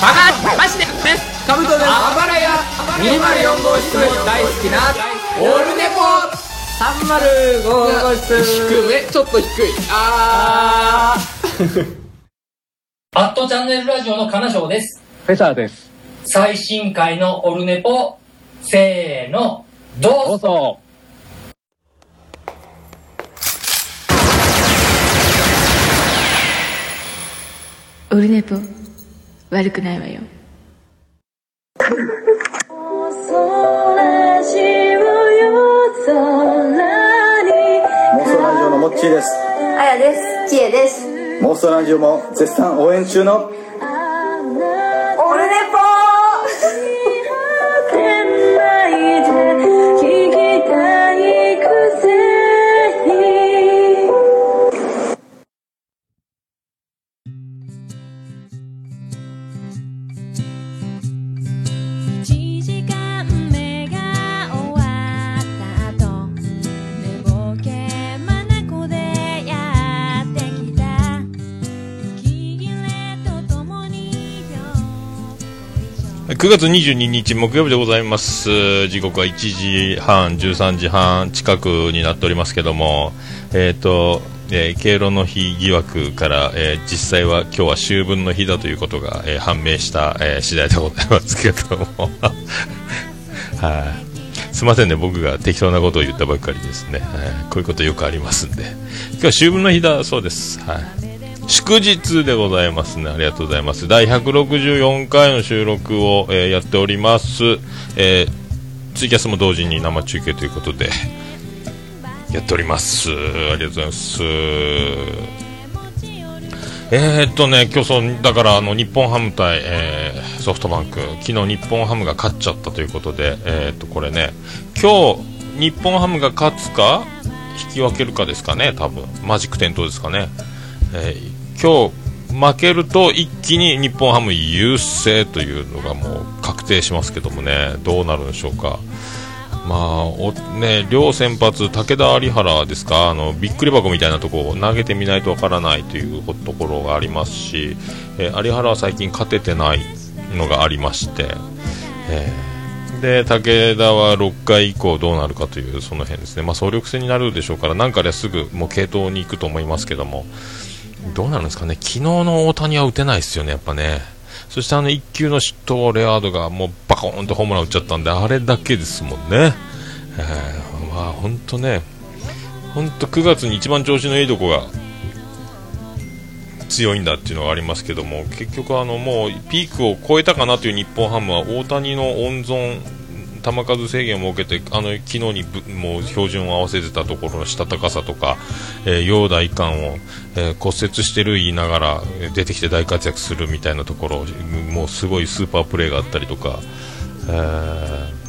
バカマジでねカブトです。あばらや204号室大好きなオルネポ305号室低めちょっと低いあアットチャンネルラジオの金賞です。フェザーです。最新回のオルネポ、せーの、どうぞうぞ。オルネポ悪くないわよ妄想ラジオのモッチーですあやです。ちえです。妄想ラジオも絶賛応援中の9月22日木曜日でございます。時刻は1時半、13時半近くになっておりますけども、えっ、と、えー敬老の日疑惑から、えー実際は今日は秋分の日だということが、えー判明した、えー次第でございますけども。はい。すいませんね、僕が適当なことを言ったばっかりですね。はいこういうことよくありますんで。今日は秋分の日だそうです。はい。祝日でございますね。ありがとうございます。第164回の収録を、えーやっております。えーツイキャスも同時に生中継ということで、やっております。ありがとうございます。えー、っとね、今日そう、だからあの、日本ハム対、えーソフトバンク、昨日日本ハムが勝っちゃったということで、えー、っと、これね、今日、日本ハムが勝つか、引き分けるかですかね、多分。マジック点灯ですかね。えー今日負けると一気に日本ハム優勢というのがもう確定しますけどもね。どうなるんでしょうか。まあね両先発武田有原ですか。あのびっくり箱みたいなところを投げてみないとわからないというところがありますし、えー有原は最近勝ててないのがありまして、えーで武田は6回以降どうなるかというその辺ですね、まあ、総力戦になるでしょうからなんかですぐもう継投に行くと思いますけども。どうなんですかね、昨日の大谷は打てないですよね、やっぱね。そしてあの1球の失投、レアードがもうバコーンとホームラン打っちゃったんで、あれだけですもんね。えーまあ本当ね、本当9月に一番調子のいいとこが強いんだっていうのがありますけども、結局あのもうピークを超えたかなという日本ハムは大谷の温存球数制限を設けてあの昨日にもう標準を合わせてたところのしたたかさとか、えー、陽大冠を、えー骨折してる言いながら出てきて大活躍するみたいなところもうすごいスーパープレーがあったりとか、え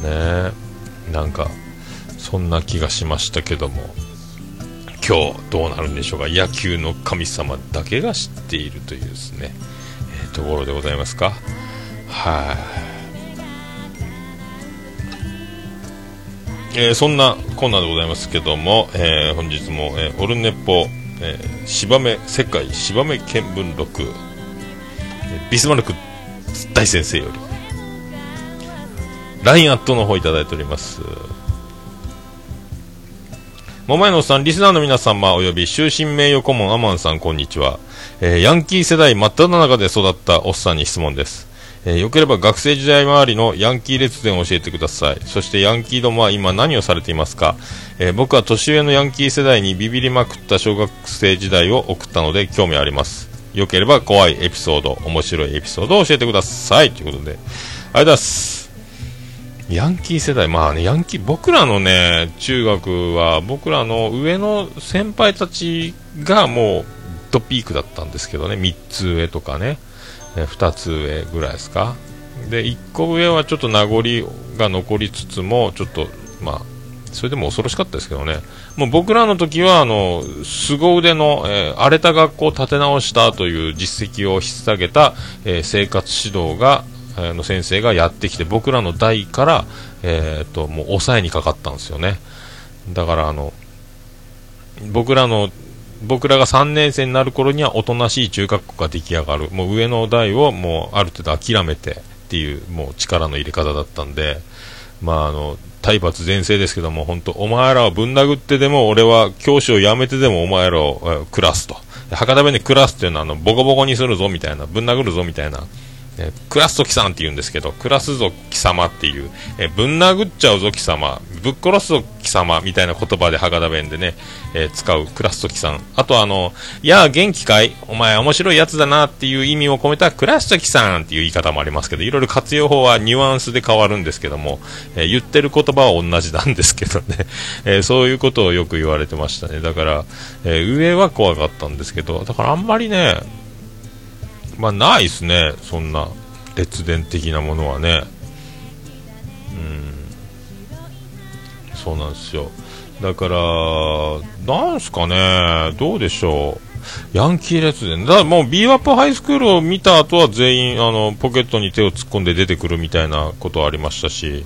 ーねなんかそんな気がしましたけども今日どうなるんでしょうか。野球の神様だけが知っているというですね、えーところでございますか。はい、えーそんなコーナーでございますけども、えー本日も、えーオルネポ、えー、芝目世界芝目見聞録、えービスマルク大先生より LINE アットの方いただいております桃屋のおっさん、リスナーの皆様および終身名誉顧問アマンさん、こんにちは。えーヤンキー世代真っ只中で育ったおっさんに質問です。えーよければ学生時代周りのヤンキー列伝を教えてください。そしてヤンキーどもは今何をされていますか、えー僕は年上のヤンキー世代にビビりまくった小学生時代を送ったので興味あります。よければ怖いエピソード、面白いエピソードを教えてください。ということで、ありがとうございます。ヤンキー世代、まあね、ヤンキー、僕らのね、中学は、僕らの上の先輩たちがもう、ドピークだったんですけどね、3つ上とかね、え2つ上ぐらいですか？で、1個上はちょっと名残が残りつつも、ちょっと、まあ、それでも恐ろしかったですけどね。もう僕らの時は、あの、凄腕の、えー荒れた学校を立て直したという実績を引っ提げた、えー生活指導が、えーの先生がやってきて、僕らの代から、えーと、もう抑えにかかったんですよね。だから、あの、僕らの僕らが3年生になる頃にはおとなしい中学校が出来上がる。もう上の代をもうある程度諦めてっていうもう力の入れ方だったんで。まああの体罰全盛ですけども本当お前らをぶん殴ってでも俺は教師を辞めてでもお前らを暮らすと。博多弁で暮らすっていうのはあのボコボコにするぞみたいなぶん殴るぞみたいなえークラスと貴さんって言うんですけど、クラスぞ貴様っていう、えーぶん殴っちゃうぞ貴様、ぶっ殺すぞ貴様みたいな言葉で博多弁でね、えー使うクラスと貴さん。あとあの、いやあ元気かい？お前面白いやつだなっていう意味を込めたクラスと貴さんっていう言い方もありますけど、いろいろ活用法はニュアンスで変わるんですけども、えー言ってる言葉は同じなんですけどね、えーそういうことをよく言われてましたね。だから、え上は怖かったんですけど、だからあんまりね、まあ、ないですね、そんな列伝的なものはね。うん。そうなんですよ。だから、なんすかね、どうでしょう。ヤンキー列伝。だからもう、ビーワップハイスクールを見た後は全員、あの、ポケットに手を突っ込んで出てくるみたいなことはありましたし、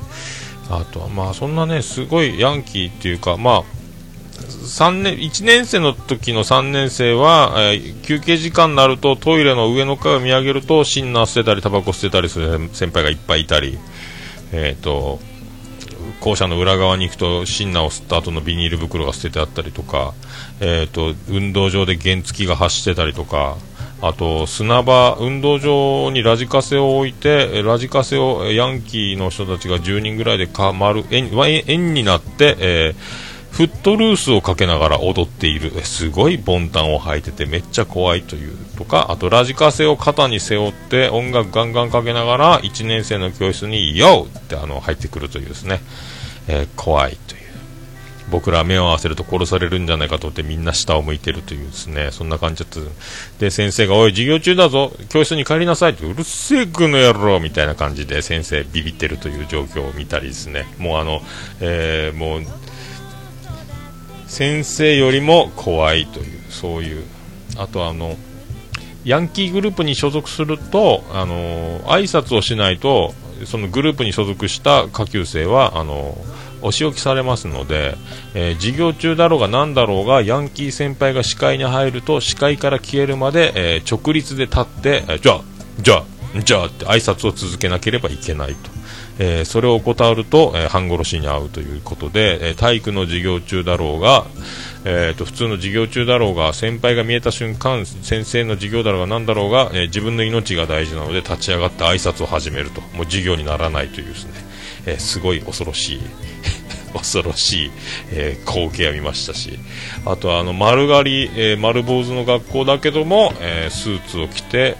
あとはまあ、そんなね、すごいヤンキーっていうか、まあ、3年1年生の時の3年生は、えー休憩時間になるとトイレの上の階を見上げるとシンナー捨てたりタバコ捨てたりする先輩がいっぱいいたり、えー、と校舎の裏側に行くとシンナーを吸った後のビニール袋が捨ててあったりとか、えー、と運動場で原付が走ってたりとかあと砂場、運動場にラジカセを置いてラジカセをヤンキーの人たちが10人ぐらいでか丸円円円になって、えーフットルースをかけながら踊っている。すごいボンタンを履いててめっちゃ怖いというとかあとラジカセを肩に背負って音楽ガンガンかけながら1年生の教室に「YO!」ってあの入ってくるというですね、えー怖いという。僕ら目を合わせると殺されるんじゃないかと思ってみんな下を向いてるというですね。そんな感じだった。で先生が「おい授業中だぞ。教室に帰りなさい」って「うるせえくの野郎」みたいな感じで先生ビビってるという状況を見たりですね。もうあの、えーもう先生よりも怖いというそういう。あとあのヤンキーグループに所属するとあの挨拶をしないとそのグループに所属した下級生はあのお仕置きされますので、えー授業中だろうが何だろうがヤンキー先輩が視界に入ると視界から消えるまで、えー直立で立って、えーじゃあじゃあじゃあって挨拶を続けなければいけないと、えーそれを怠ると、えー半殺しに遭うということで、えー体育の授業中だろうが、えーと普通の授業中だろうが先輩が見えた瞬間先生の授業だろうが何だろうが、えー自分の命が大事なので立ち上がって挨拶を始めると。もう授業にならないというですね、えーすごい恐ろしい 恐ろしい、えー光景を見ましたし。あとあの丸刈り、えー丸坊主の学校だけども、えースーツを着て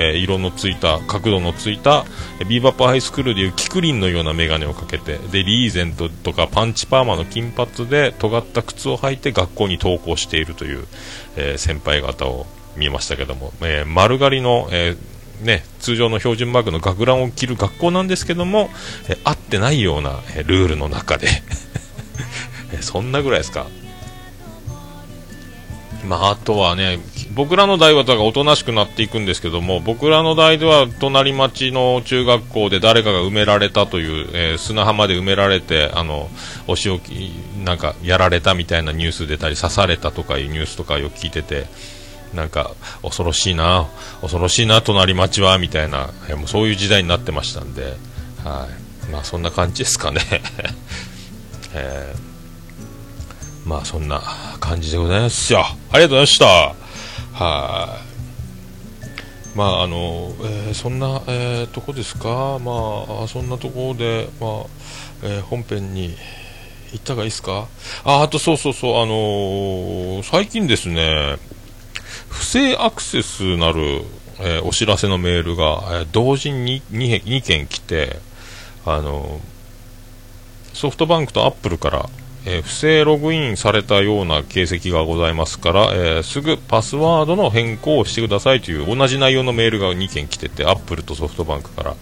えー色のついた角度のついたビーバップハイスクールでいうキクリンのような眼鏡をかけてでリーゼントとかパンチパーマの金髪で尖った靴を履いて学校に登校しているという、えー先輩方を見ましたけども、えー丸刈りの、えね、通常の標準マークの学ランを着る学校なんですけども、え合ってないような、えルールの中で そんなぐらいですか？まあ、あとはね、僕らの代はだかおとなしくなっていくんですけども、僕らの代では隣町の中学校で誰かが埋められたという、えー砂浜で埋められて、あの、お仕置き、なんかやられたみたいなニュース出たり、刺されたとかいうニュースとかよく聞いてて、なんか、恐ろしいな、恐ろしいな、隣町は、みたいな、えーもうそういう時代になってましたんで、はい。まあ、そんな感じですかね。えーまあそんな感じでございますよ。ありがとうございました。はい。まああの、えーそんな、えーとこですか？まあそんなところで、まあ、えー本編に行ったがいいですか？あ、あとそうそうそう、あの最近ですね、不正アクセスなる、えーお知らせのメールが、えー同時に 2, 2件来て、あのソフトバンクとアップルから、えー不正ログインされたような形跡がございますから、えーすぐパスワードの変更をしてくださいという同じ内容のメールが2件来てて、アップルとソフトバンクから、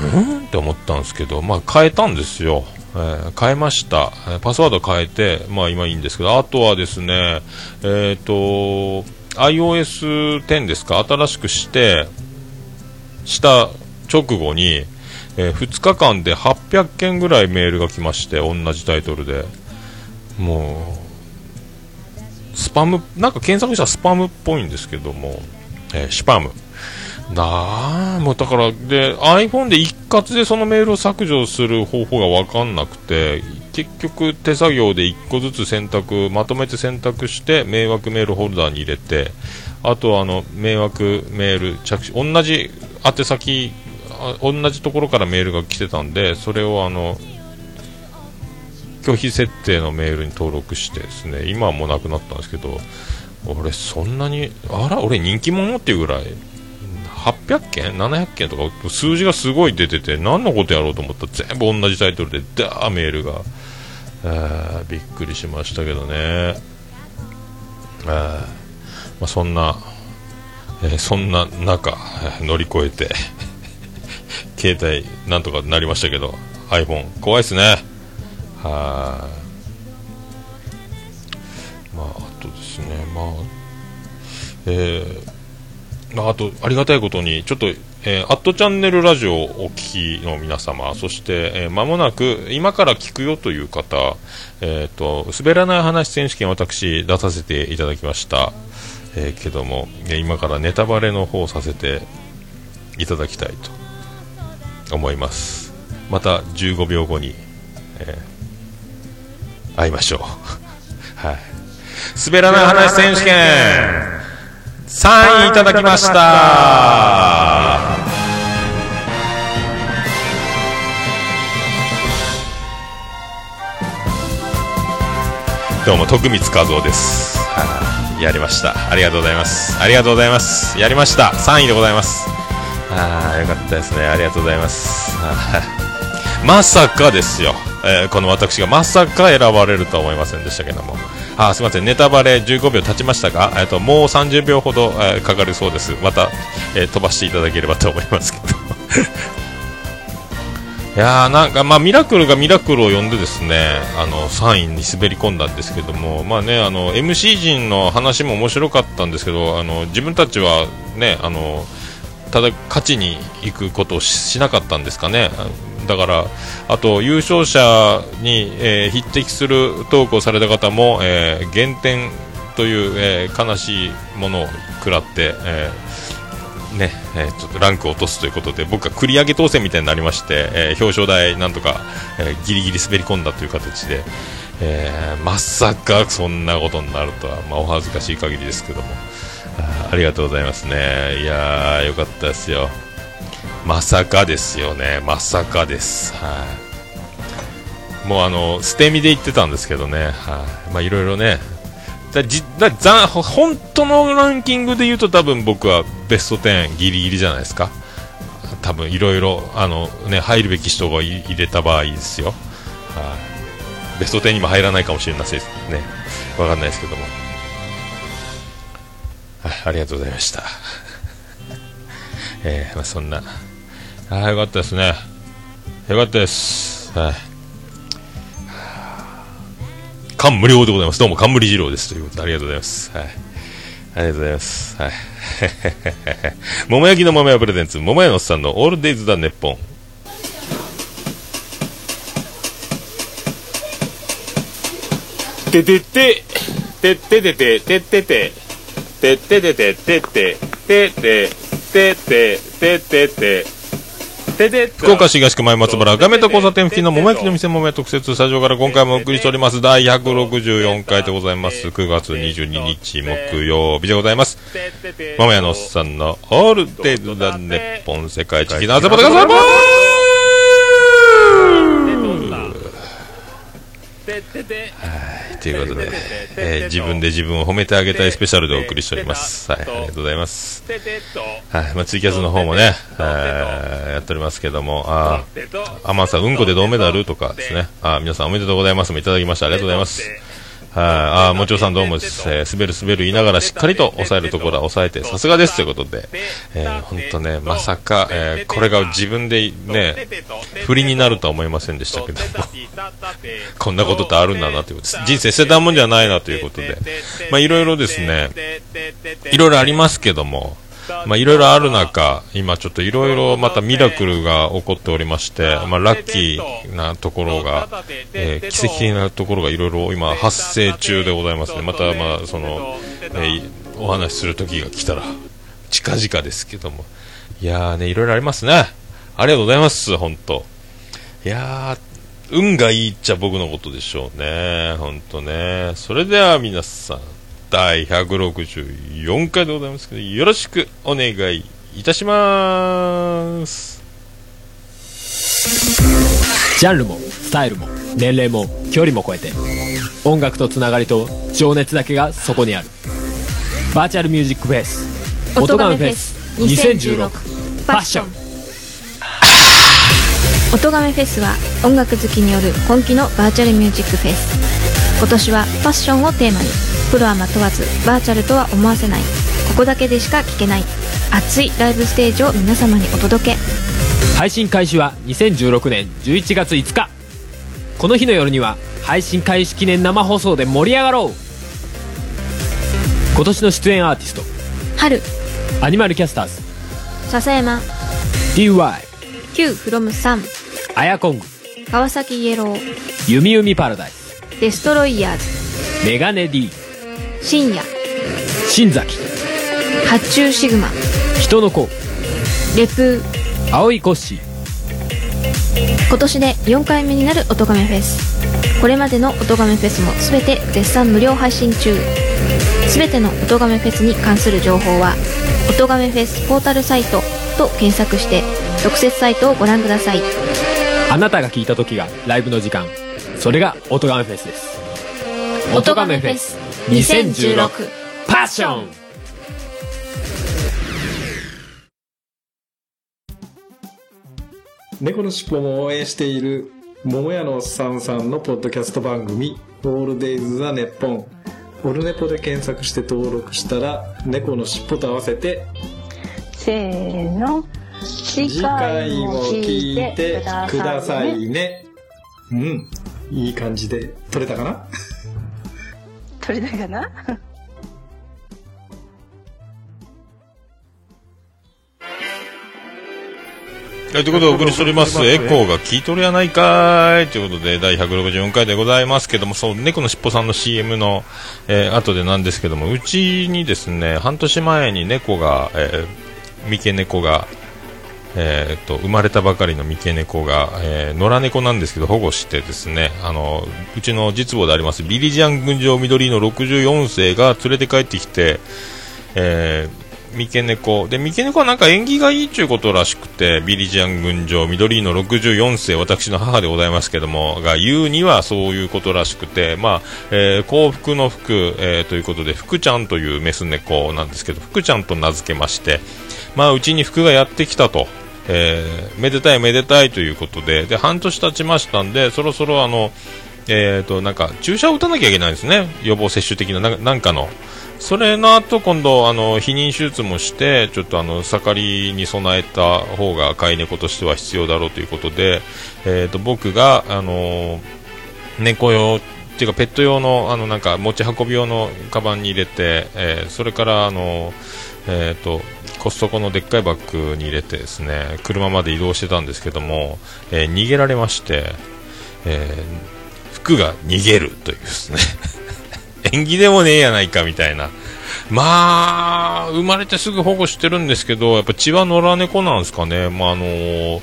うん？って思ったんですけど、まあ、変えたんですよ。えー変えました、パスワード変えて、まあ今いいんですけど、あとはですね、えっ、と、iOS10 ですか、新しくして、した直後に、え2日間で800件ぐらいメールが来まして同じタイトルでもうスパム、なんか検索したらスパムっぽいんですけども、えーシパム。だーもうだから、で、iPhone で一括でそのメールを削除する方法がわかんなくて、結局手作業で一個ずつ選択、まとめて選択して、迷惑メールホルダーに入れて、あとはあの、迷惑メール着信、同じ宛先、同じところからメールが来てたんで、それをあの、拒否設定のメールに登録してですね、今はもうなくなったんですけど、俺そんなに、あら、俺人気者っていうぐらい、800件 ?700 件とか数字がすごい出てて何のことやろうと思ったら全部同じタイトルでダーメールが、えーびっくりしましたけどね、えまあ、そんな、えーそんな中、乗り越えて携帯なんとかなりましたけど iPhone 怖いですね。はい。まああとですね。まあえーまあ、あと、ありがたいことに、ちょっと、えー、アットチャンネルラジオをお聞きの皆様、そして、えー間もなく、今から聞くよという方、えっ、と、滑らない話選手権私、出させていただきました。えーけども、今からネタバレの方をさせていただきたいと。思います。また15秒後に、えー会いましょう。はい。滑らない話選手権3位いただきました。どうも徳光和夫です、はい。やりました。ありがとうございます。ありがとうございます。やりました。3位でございます。ああよかったですね。ありがとうございます。まさかですよ、えーこの私がまさか選ばれるとは思いませんでしたけども。あすみません。ネタバレ15秒経ちましたが、えー、ともう30秒ほど、えーかかるそうです。また、えー飛ばしていただければと思いますけど。いやなんかまあミラクルがミラクルを呼んでですねあの3位に滑り込んだんですけどもまあねあの MC 陣の話も面白かったんですけどあの自分たちはねあのただ勝ちに行くことをしなかったんですかね。だからあと優勝者に、えー匹敵するトークをされた方も、えー減点という、えー悲しいものを食らって、えーねえーちょっとランクを落とすということで僕は繰り上げ当選みたいになりまして、え表彰台なんとか、えーギリギリ滑り込んだという形で、えまさかそんなことになるとは、まあ、お恥ずかしい限りですけども。ありがとうございますね。いやーよかったですよ。まさかですよね。まさかです。はい。もうあの捨て身で言ってたんですけどね。はい。まあいろいろね。だじだざ本当のランキングで言うと多分僕はベスト10ギリギリじゃないですか。多分いろいろあのね入るべき人が入れた場合ですよ。はい。ベスト10にも入らないかもしれないですね。わかんないですけども。ありがとうございました えー、まあそんなあよかったですねよかったですはい感無量でございます。どうも、冠二郎です。ということで、ありがとうございます。はい。ありがとうございます。はい。桃焼きの桃屋プレゼンツ、桃屋のおっさんのオールデイズ・ザ・ネッポン。ててて、てっててて、ててて、てっててて、てて、てて、てて、ててて、福岡市東区前松原画面と交差点付近の桃焼きの店桃屋特設スタジオから今回もお送りしております第164回でございます9月22日木曜日でございます桃屋のおっさんのオールデイズ・ザ・ネッポン世界一のあざまでございますはいということで、えー自分で自分を褒めてあげたいスペシャルでお送りしております。はいありがとうございます。はい、まあ、ツイキャスの方もね、えーやっておりますけども、あー、アマンさん、うんこで銅メダルとかですね、あー皆さんおめでとうございます。もいただきました。ありがとうございます。はい、あー、もちろさんどうも、えー滑る滑る言いながらしっかりと抑えるところは抑えて、さすがです。ということで、えー、ほんとね、まさか、えーこれが自分でね、振りになるとは思いませんでしたけども、こんなことってあるんだなということ。です。人生捨てたもんじゃないなということで、まあいろいろですね、いろいろありますけども、まあいろいろある中、今ちょっといろいろまたミラクルが起こっておりまして、まあラッキーなところが、えー奇跡的なところがいろいろ今発生中でございますね。またまあその、えーお話しする時が来たら、近々ですけども。いやーね、いろいろありますね。ありがとうございます、本当いやー、運がいいっちゃ僕のことでしょうね。本当ね。それでは皆さん、第164回でございますけど、よろしくお願いいたします。ジャンルもスタイルも年齢も距離も超えて音楽とつながりと情熱だけがそこにある。バーチャルミュージックフェス音ガメフェス2016パッション音亀フェスは音楽好きによる本気のバーチャルミュージックフェス。今年はファッションをテーマにプロはま問わずバーチャルとは思わせない。ここだけでしか聞けない。熱いライブステージを皆様にお届け。配信開始は2016年11月5日。この日の夜には配信開始記念生放送で盛り上がろう。今年の出演アーティスト。春。アニマルキャスターズ。笹山。DY Q from 3アヤコング。川崎イエロー。ユミユミパラダイス。デストロイヤーズメガネ D 深夜。新崎。発注シグマ。人の子。レプ。ー青いコッシー。今年で4回目になる音亀フェス。これまでの音亀フェスも全て絶賛無料配信中。全ての音亀フェスに関する情報は「音亀フェスポータルサイト」と検索して特設サイトをご覧ください。あなたが聞いた時がライブの時間。それが音ガメフェスです。音亀フェス2016パッション。猫のしっぽも応援している桃屋のおっさんさんのポッドキャスト番組「オールデイズ・ザ・ネッポン」オルネポで検索して登録したら猫のしっぽと合わせてせーの。次次回も聞いてくださいね。うん。いい感じで撮れたかな？取れたかなはい、ということでお送りしております、エコーが聞いとるやないかい。ということで、第164回でございますけども、そう、猫のしっぽさんの CM の、えー後でなんですけども、うちにですね、半年前に猫が、えー、三毛猫が、えー、と生まれたばかりの三毛猫が、えー野良猫なんですけど保護してですねあのうちの実母でありますビリジャン群青緑の64世が連れて帰ってきて、えー三毛猫で三毛猫はなんか縁起がいいということらしくてビリジャン群青緑の64世私の母でございますけどもが言うにはそういうことらしくてまあ、えー幸福の福、えーということで福ちゃんというメス猫なんですけど福ちゃんと名付けましてまあうちに福がやってきたと。えーめでたいめでたいということでで半年経ちましたんでそろそろあのえー、となんか注射を打たなきゃいけないんですね、予防接種的ななんかの、それの後今度あの避妊手術もしてちょっとあの盛りに備えた方が飼い猫としては必要だろうということで、えー、と僕があの猫用っていうかペット用のあのなんか持ち運び用のカバンに入れて、えーそれからあの、えー、とコストコのでっかいバッグに入れてですね車まで移動してたんですけども、えー逃げられまして、えー服が逃げるというですね。縁起でもねえやないかみたいな。まあ生まれてすぐ保護してるんですけどやっぱ血は野良猫なんですかね。まああのー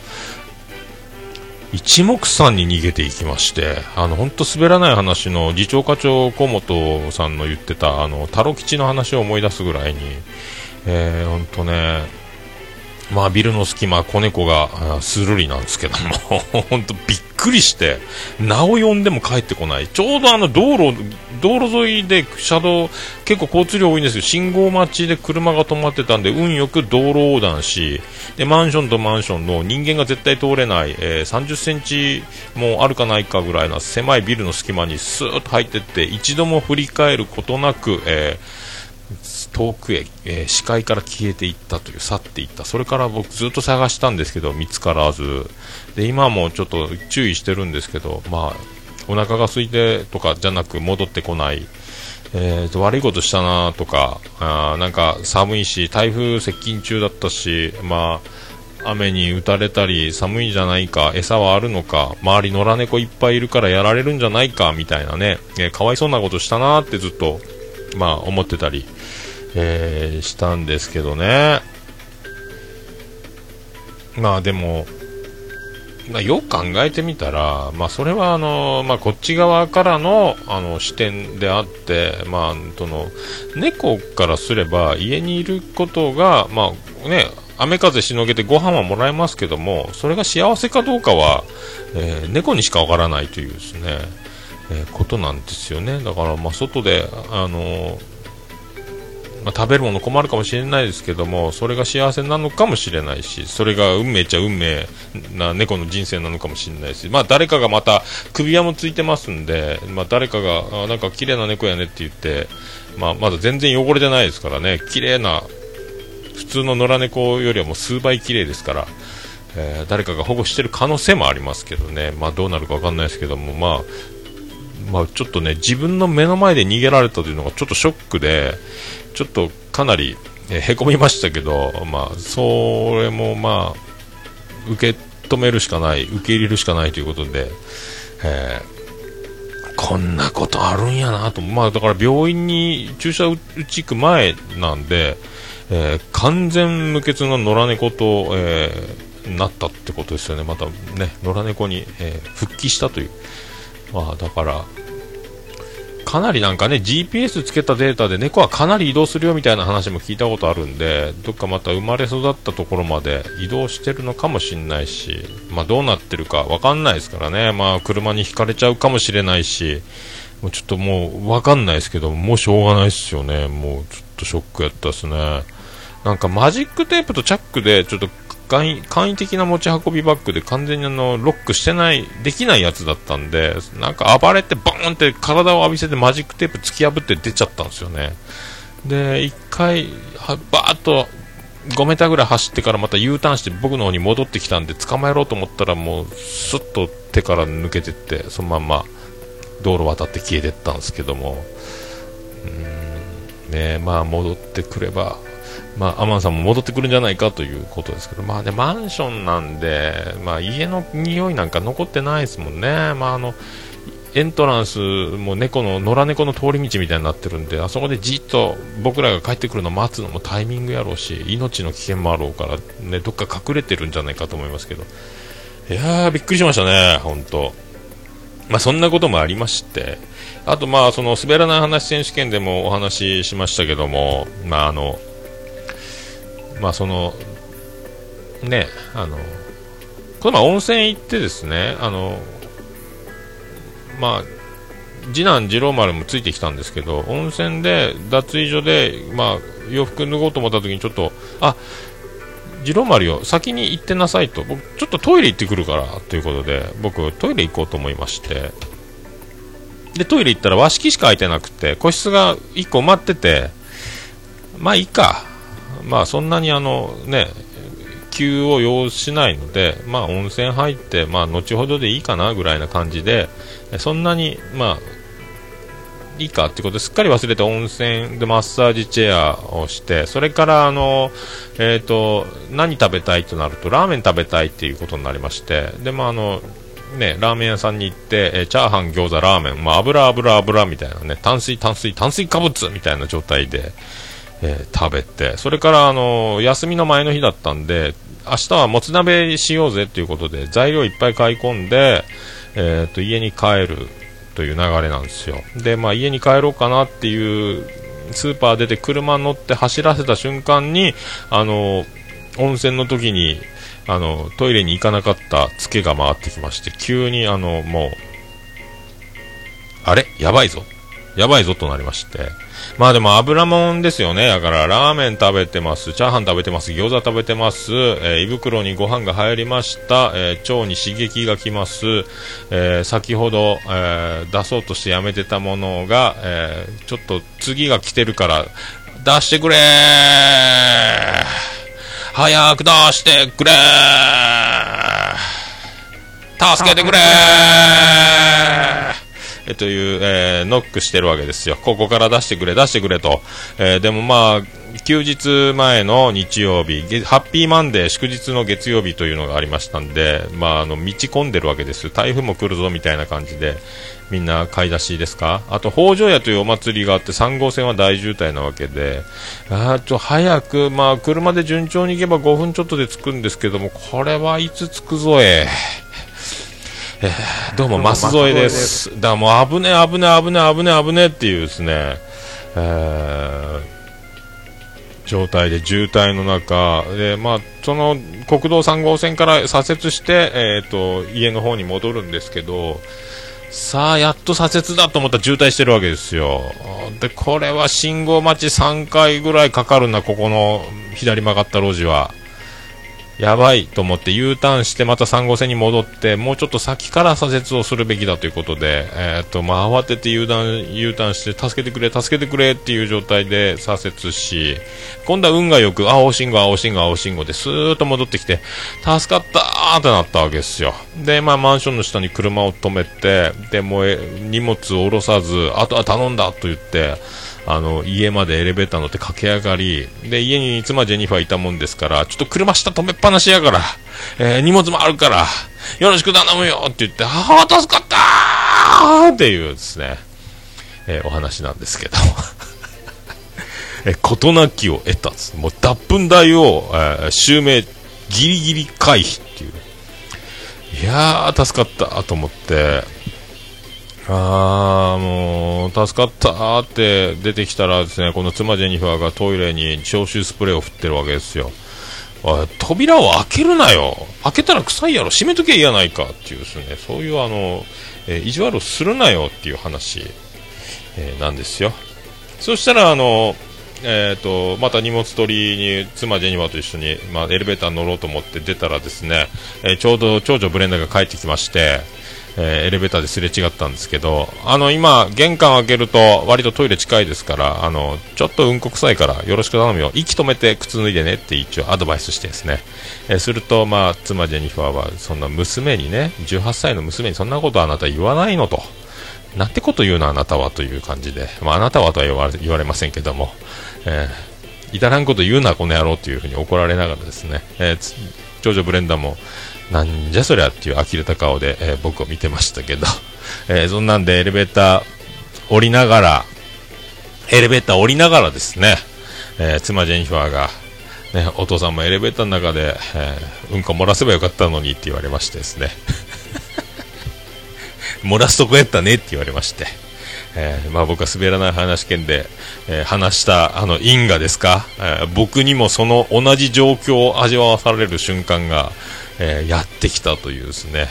一目散に逃げていきまして、あの本当滑らない話の次長課長小本さんの言ってたあの太郎吉の話を思い出すぐらいに、えー、本当ね、まあビルの隙間、子猫があースルリなんですけども、本当びっくりして、名を呼んでも帰ってこない。ちょうどあの道路、道路沿いで車道、結構交通量多いんですけど、信号待ちで車が止まってたんで、運よく道路横断し、で、マンションとマンションの人間が絶対通れない、えー30センチもあるかないかぐらいな狭いビルの隙間にスーッと入ってって、一度も振り返ることなく、えー遠くへ、えー視界から消えていったという去っていった。それから僕ずっと探したんですけど見つからず。で今もちょっと注意してるんですけどまあお腹が空いてとかじゃなく戻ってこない。えーと、悪いことしたなとか、あなんか寒いし、台風接近中だったし、まあ、雨に打たれたり、寒いんじゃないか、餌はあるのか、周り野良猫いっぱいいるからやられるんじゃないか、みたいなね、えーかわいそうなことしたなってずっと、まあ、思ってたり、えーしたんですけどね。まあでも、まあ、よく考えてみたら、まあ、それはあの、まあ、こっち側からのあの視点であって、まあ、その猫からすれば家にいることが、まあね、雨風しのげてご飯はもらえますけどもそれが幸せかどうかは、えー猫にしかわからないというですね、えーことなんですよねだから、まあ、外で、あのまあ、食べるもの困るかもしれないですけどもそれが幸せなのかもしれないしそれが運命ちゃ運命な猫の人生なのかもしれないし、まあ、誰かがまた首輪もついてますんで、まあ、誰かがあなんか綺麗な猫やねって言って、まあ、まだ全然汚れてないですからね綺麗な普通の野良猫よりはもう数倍綺麗ですから、えー誰かが保護してる可能性もありますけどね、まあ、どうなるか分かんないですけども、まあまあ、ちょっとね自分の目の前で逃げられたというのがちょっとショックでちょっとかなり、へこみましたけど、まあ、それもまあ受け止めるしかない受け入れるしかないということで、えーこんなことあるんやなと、まあ、だから病院に注射打ち行く前なんで、えー完全無欠の野良猫と、えーなったってことですよね、またね、野良猫に、え復帰したという、まあ、だから、かなりなんかね、GPS つけたデータで猫はかなり移動するよみたいな話も聞いたことあるんで、どっかまた生まれ育ったところまで移動してるのかもしれないし、まあどうなってるかわかんないですからね、まあ車にひかれちゃうかもしれないし、もうちょっともうわかんないですけど、もうしょうがないですよね、もうちょっとショックやったですね。なんかマジックテープとチャックでちょっと簡易簡易的な持ち運びバッグで完全にあのロックしてないできないやつだったんでなんか暴れてボーンって体を浴びせてマジックテープ突き破って出ちゃったんですよね。で一回はバーッと5メーターぐらい走ってからまた U ターンして僕の方に戻ってきたんで捕まえろうと思ったらもうスッと手から抜けてってそのまんま道路渡って消えてったんですけども。うん。ねまあ戻ってくればまあ、アマンさんも戻ってくるんじゃないかということですけど、まあね、マンションなんで、まあ、家の匂いなんか残ってないですもんね。まあ、あの、エントランスも猫の、野良猫の通り道みたいになってるんで、あそこでじっと僕らが帰ってくるのを待つのもタイミングやろうし、命の危険もあろうから、ね、どっか隠れてるんじゃないかと思いますけど。いやー、びっくりしましたね、本当まあ、そんなこともありまして、あと、まあ、その、滑らない話選手権でもお話ししましたけども、まあ、あの、まあそのねあのこの前温泉行ってですねあのまあ次男次郎丸もついてきたんですけど温泉で脱衣所でまあ洋服脱ごうと思った時にちょっとあ次郎丸よ先に行ってなさいと。僕ちょっとトイレ行ってくるからということで僕トイレ行こうと思いまして。でトイレ行ったら和式しか空いてなくて個室が1個埋まっててまあいいか。まあそんなにあのね、急を要しないので、まあ温泉入って、まあ後ほどでいいかなぐらいな感じで、そんなに、まあ、いいかってことですっかり忘れて温泉でマッサージチェアをして、それからあの、えっ、と、何食べたいとなると、ラーメン食べたいっていうことになりまして、で、まああの、ね、ラーメン屋さんに行って、えーチャーハン、餃子、ラーメン、まあ、油、油、油みたいなね、炭水、炭水、炭水化物みたいな状態で、えー食べて、それから、あの休みの前の日だったんで、明日はもつ鍋しようぜということで、材料いっぱい買い込んで、えーと家に帰るという流れなんですよ。で、まあ、家に帰ろうかなっていう、スーパー出て車に乗って走らせた瞬間に、あの温泉の時に、あのトイレに行かなかったツケが回ってきまして、急に、あのもう、あれ？やばいぞ。やばいぞとなりまして。まあでも油もんですよね。だからラーメン食べてます、チャーハン食べてます、餃子食べてます、えー胃袋にご飯が入りました、えー腸に刺激が来ます、えー先ほど、え出そうとしてやめてたものが、えちょっと次が来てるから出してくれ早く出してくれ助けてくれえという、えーノックしてるわけですよ。ここから出してくれ、出してくれと。えーでもまあ、休日前の日曜日、ハッピーマンデー、祝日の月曜日というのがありましたんで、まあ、あの、道込んでるわけです。台風も来るぞみたいな感じで、みんな買い出しですか？あと、北条屋というお祭りがあって、3号線は大渋滞なわけで、あーちょ、早く、まあ、車で順調に行けば5分ちょっとで着くんですけども、これはいつ着くぞえ。えーどうも、増添です。だもう危ねえ、危ねえ、危ねえ、危ねえ、危ねえっていうですね、えー状態で渋滞の中で、まあ、その国道3号線から左折して、えー、と家の方に戻るんですけどさあやっと左折だと思ったら渋滞してるわけですよ。でこれは信号待ち3回ぐらいかかるなここの左曲がった路地はやばいと思って U ターンしてまた3号線に戻ってもうちょっと先から左折をするべきだということで、えーとまあ、慌てて U ターン U ターンして助けてくれ助けてくれっていう状態で左折し今度は運がよく青信号青信号青信号でスーッと戻ってきて助かったーってなったわけですよ。で、まあ、マンションの下に車を止めてでもう荷物を下ろさずあとは頼んだと言ってあの家までエレベーター乗って駆け上がりで家に妻ジェニファーいたもんですからちょっと車下止めっぱなしやから、えー荷物もあるからよろしく頼むよって言ってああ助かったーっていうですね、えーお話なんですけど。えー事なきを得たんです。もう脱粉代を、えー襲名ギリギリ回避っていう。いやー助かったと思ってあーもう助かったって出てきたらですねこの妻ジェニファーがトイレに消臭スプレーを振ってるわけですよ。扉を開けるなよ。開けたら臭いやろ閉めとけいいやないかっていうですね。そういうあの、えー意地悪をするなよっていう話、えーなんですよ。そしたらあのえー、とまた荷物取りに妻ジェニファーと一緒に、まあ、エレベーターに乗ろうと思って出たらですね、えーちょうど長女ブレンダーが帰ってきまして、えーエレベーターですれ違ったんですけどあの今、玄関開けると割とトイレ近いですからあのちょっとうんこ臭いからよろしく頼むよ。息止めて靴脱いでねって一応アドバイスしてですね、えーすると、まあ、妻ジェニファーはそんな娘にね18歳の娘にそんなことあなた言わないのと。なんてこと言うのあなたはという感じで、まあ、あなたはとは言われ言われませんけども、えー、至らんこと言うな、この野郎というふうに怒られながらですね、えー長女ブレンダーも、なんじゃそりゃっていう呆れた顔で、えー僕を見てましたけど、えーそんなんでエレベーター降りながら、エレベーター降りながらですね、えー妻ジェニファーが、ね、お父さんもエレベーターの中で、えうんこ漏らせばよかったのにって言われましてですね、漏らすとこやったねって言われまして、えーまあ、僕は滑らない話券で、えー話したあの因果ですか、えー僕にもその同じ状況を味わわされる瞬間が、えーやってきたというですね、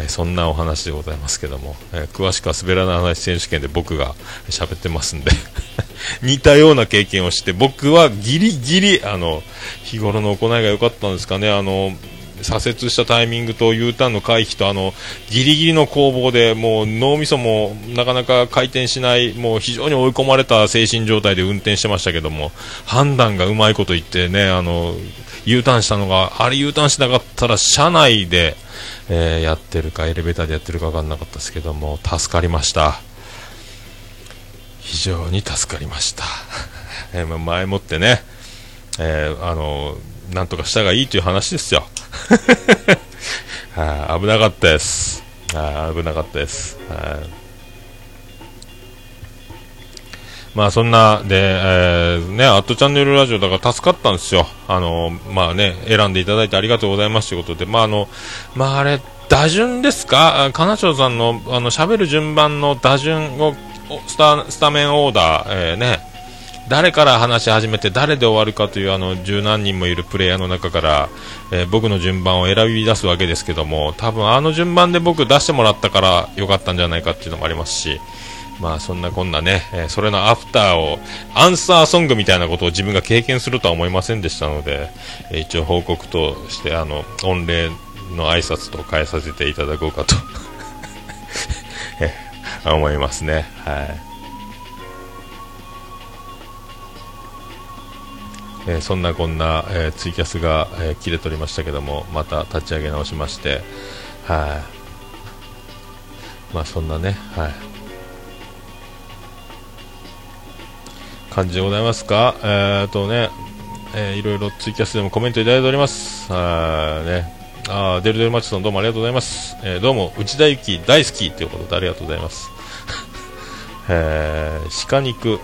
えそんなお話でございますけども、えー詳しくは滑らない話選手権で僕が喋ってますんで 似たような経験をして僕はギリギリあの日頃の行いが良かったんですかねあの左折したタイミングと U ターンの回避とあのギリギリの攻防でもう脳みそもなかなか回転しないもう非常に追い込まれた精神状態で運転してましたけども判断がうまいこと言ってねあの U ターンしたのがあれ U ターンしなかったら車内で、えーやってるかエレベーターでやってるか分かんなかったですけども助かりました。非常に助かりました、えー前もってね、えーあのなんとかしたがいいという話ですよ。はい危なかったです。はい危なかったです。はいまあそんなで、えーね、アットチャンネルラジオだから助かったんですよ。あの、まあね、選んでいただいてありがとうございますということで、まああの、まああれ、打順ですか？金賞さんの、あの、喋る順番の打順を、スタ、スタメンオーダー、えーね、誰から話し始めて誰で終わるかというあの十何人もいるプレイヤーの中から、えー僕の順番を選び出すわけですけども多分あの順番で僕出してもらったから良かったんじゃないかっていうのもありますし。まあそんなこんなね、えーそれのアフターをアンサーソングみたいなことを自分が経験するとは思いませんでしたので、えー一応報告としてあの御礼の挨拶と変えさせていただこうかと えー思いますね。はい。えそんなこんな、えツイキャスが、え切れとりましたけどもまた立ち上げ直しましてはい。まあそんなねはい。感じでございますか？えー、とね、えーいろいろツイキャスでもコメントいただいております。あーね。あーデルデルマッチさんどうもありがとうございます。えーどうも、内田有紀大好きということでありがとうございます。えー鹿肉、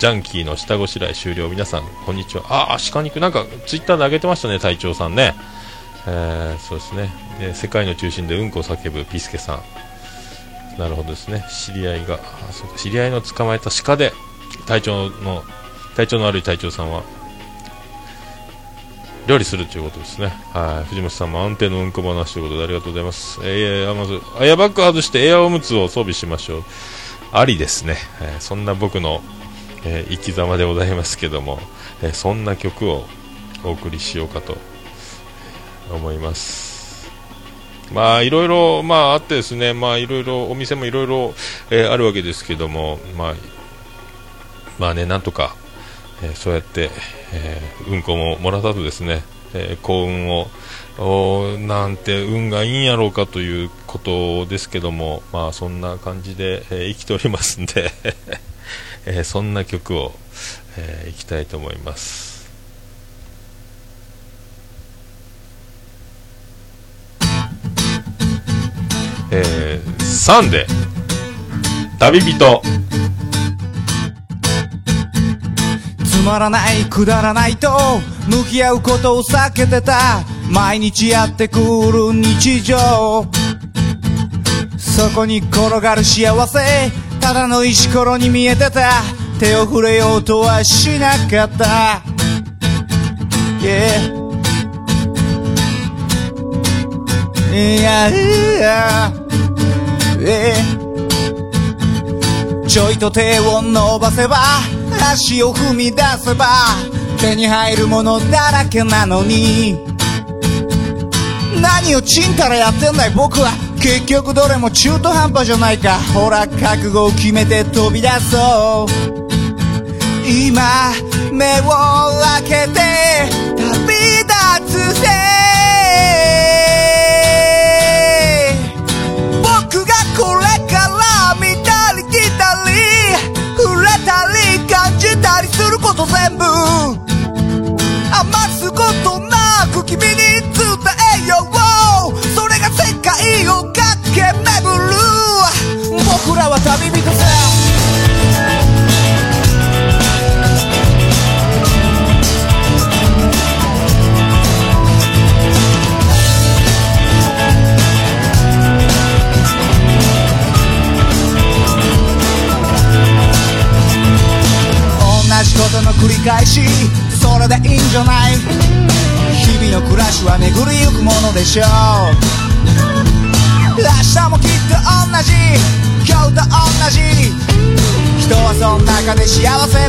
ジャンキーの下ごしらえ終了。皆さん、こんにちは。あー、鹿肉、なんか、ツイッターで上げてましたね、隊長さんね。えーそうですね、えー世界の中心でうんこを叫ぶピスケさん。なるほどですね。知り合いが、あそうか知り合いの捕まえた鹿で、隊長の、体調の悪い隊長さんは、料理するということですね。はい。藤本さんも安定のうんこ話ということでありがとうございます。えー、まず、エアバッグ外してエアおむつを装備しましょう。ありですね。えーそんな僕の、えー生き様でございますけども、えーそんな曲をお送りしようかと思います。まあ、いろいろ、まあ、あってですね、まあ、いろいろ、お店もいろいろ、えあるわけですけども、まあ、まあね、なんとか、えーそうやって、えーうんこももらったとですね、えー幸運を、おなんて運がいいんやろうかということですけども、まあ、そんな感じで、えー生きておりますんで、えーそんな曲を、えーいきたいと思います。えー、サンデー旅人つまらないくだらないと向き合うことを避けてた。毎日やってくる日常。そこに転がる幸せただの石ころに見えてた。手を触れようとはしなかった、yeah いやいや、えちょいと手を伸ばせば足を踏み出せば手に入るものだらけなのに。何をちんたらやってんだい僕は。結局どれも中途半端じゃないか。ほら覚悟を決めて飛び出そう。今目を開けて旅立つぜ。るその中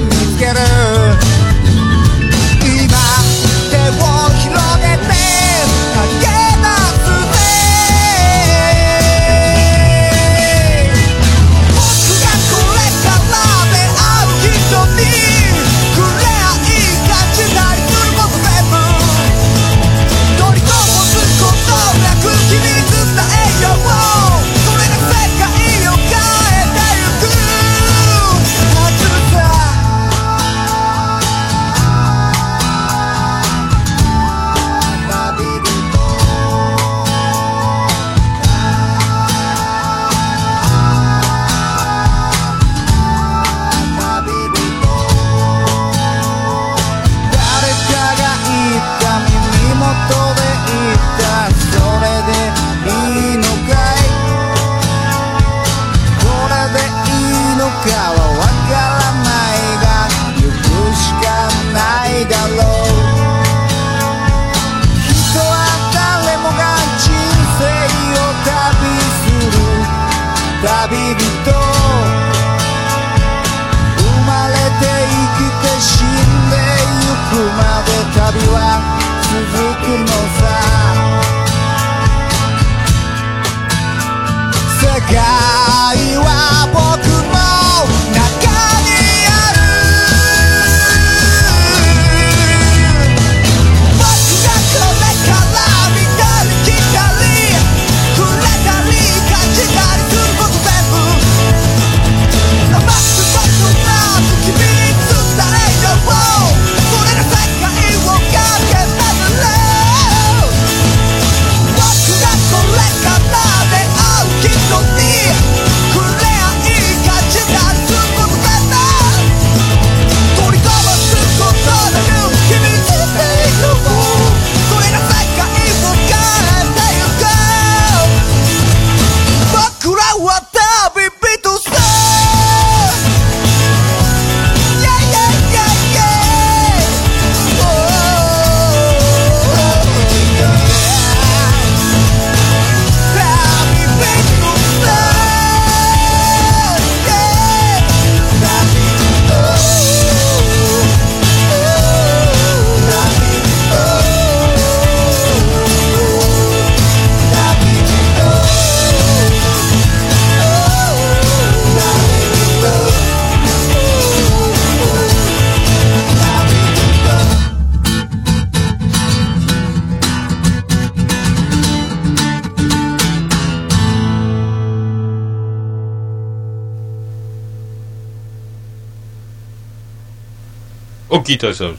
きいただきま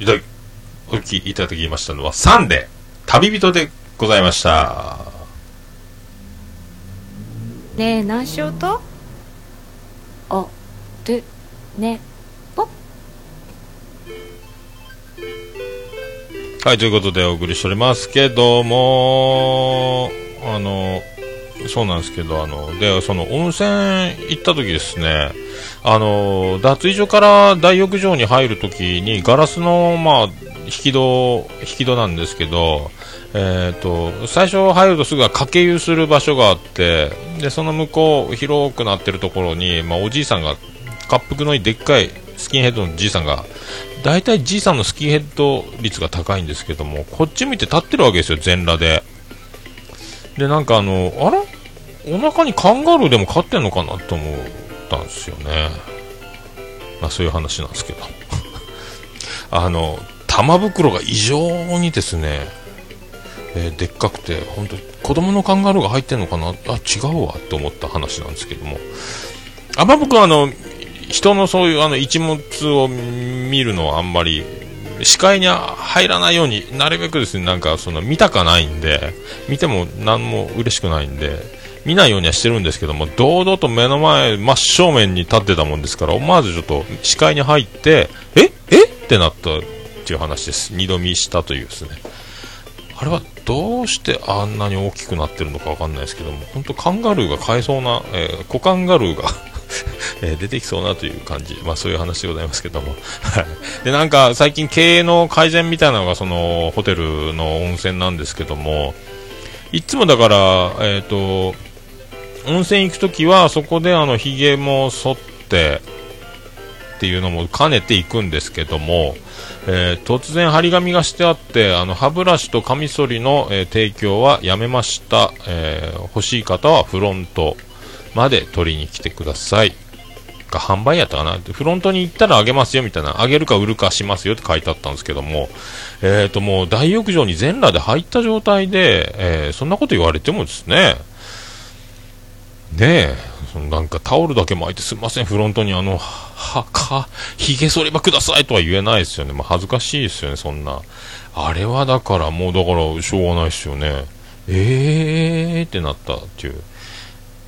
いただきお聞きいただきましたのは3で旅人でございましたねえ何しようとあでねはい、ということでお送りしておりますけども、あの、そうなんですけど、あの、で、その温泉行った時ですね、あの、脱衣所から大浴場に入る時にガラスの、まあ、引き戸、引き戸なんですけど、えっ、と、最初入るとすぐは掛け湯する場所があって、で、その向こう、広くなってるところに、まあ、おじいさんが、滑腹のいいでっかいスキンヘッドのじいさんが、大体じいさんのスキンヘッド率が高いんですけども、こっち向いて立ってるわけですよ、全裸で。で、なんかあの、あれ？お腹にカンガルーでも飼ってんのかなと思ったんですよね。まあそういう話なんですけど。あの、玉袋が異常にですね、えーでっかくて、本当子供のカンガルーが入ってんのかな？あ、違うわって思った話なんですけども。あんま僕はあの、人のそういうあの一物を見るのはあんまり視界に入らないようになるべくですねなんかその見たかないんで見ても何も嬉しくないんで見ないようにはしてるんですけども堂々と目の前真正面に立ってたもんですから思わずちょっと視界に入ってえ？え？ってなったっていう話です。二度見したというですね。あれはどうしてあんなに大きくなってるのかわかんないですけども本当カンガルーが飼えそうな、えー、コカンガルーが え出てきそうなという感じ、まあそういう話でございますけども。で、なんか最近経営の改善みたいなのがそのホテルの温泉なんですけども、いつもだから、えっ、と、温泉行くときはそこであの髭も剃ってっていうのも兼ねていくんですけども、えー突然張り紙がしてあって、あの歯ブラシとカミソリの、えー提供はやめました、えー欲しい方はフロント。まで取りに来てください。が販売やったかなフロントに行ったらあげますよみたいな、あげるか売るかしますよって書いてあったんですけども、えっ、ともう大浴場に全裸で入った状態で、えーそんなこと言われてもですね、ねえ、そのなんかタオルだけ巻いてすみません、フロントにあの、は、か、髭剃りばくださいとは言えないですよね。まあ恥ずかしいですよね、そんな。あれはだからもうだからしょうがないですよね。えーってなったっていう。